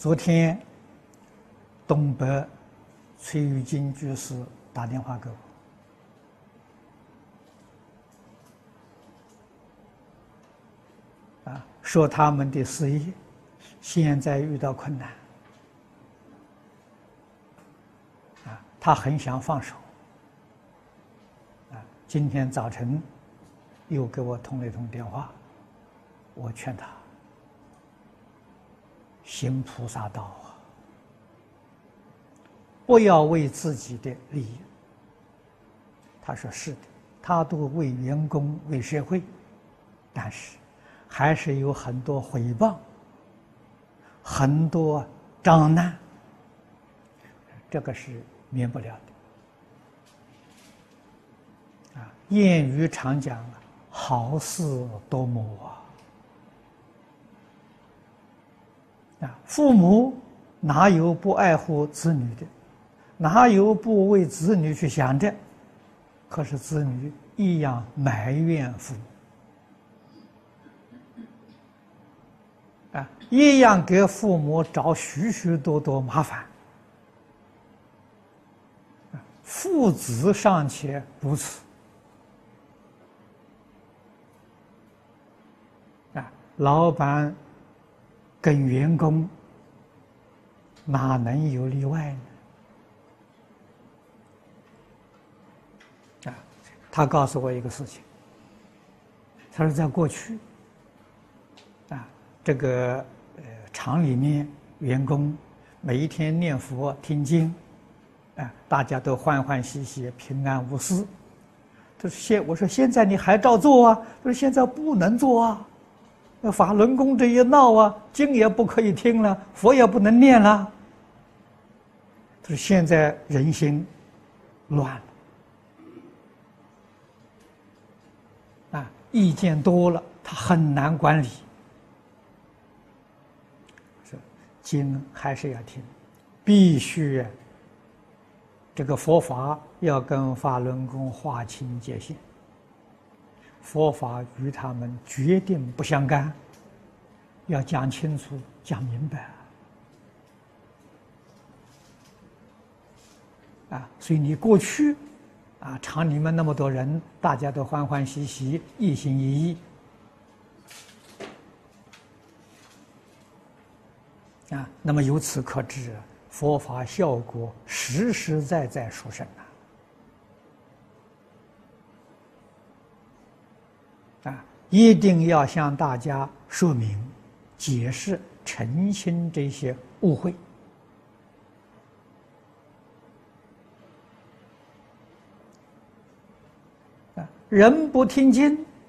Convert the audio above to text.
昨天，东北崔玉金居士打电话给我，啊，说他们的事业现在遇到困难，啊，他很想放手，啊，今天早晨又给我通了一通电话，我劝他。行菩萨道啊，不要为自己的利益。他说是的，他都为员工、为社会，但是还是有很多诽谤，很多障难，这个是免不了的。啊，谚语常讲啊，好事多磨啊。父母哪有不爱护子女的？哪有不为子女去想的？可是子女一样埋怨父母，啊，一样给父母找许许多多麻烦。父子尚且如此，啊，老板。跟员工哪能有例外呢？啊，他告诉我一个事情，他说在过去，啊，这个呃厂里面员工每一天念佛听经，啊，大家都欢欢喜喜、平安无事。他说现我说现在你还照做啊？他说现在不能做啊。那法轮功这一闹啊，经也不可以听了，佛也不能念了。他说：“现在人心乱了，啊，意见多了，他很难管理。是经还是要听，必须这个佛法要跟法轮功划清界限。”佛法与他们决定不相干，要讲清楚、讲明白啊！所以你过去啊，厂里面那么多人，大家都欢欢喜喜、一心一意啊，那么由此可知，佛法效果实实在在殊胜。啊，一定要向大家说明、解释、澄清这些误会。啊，人不听经，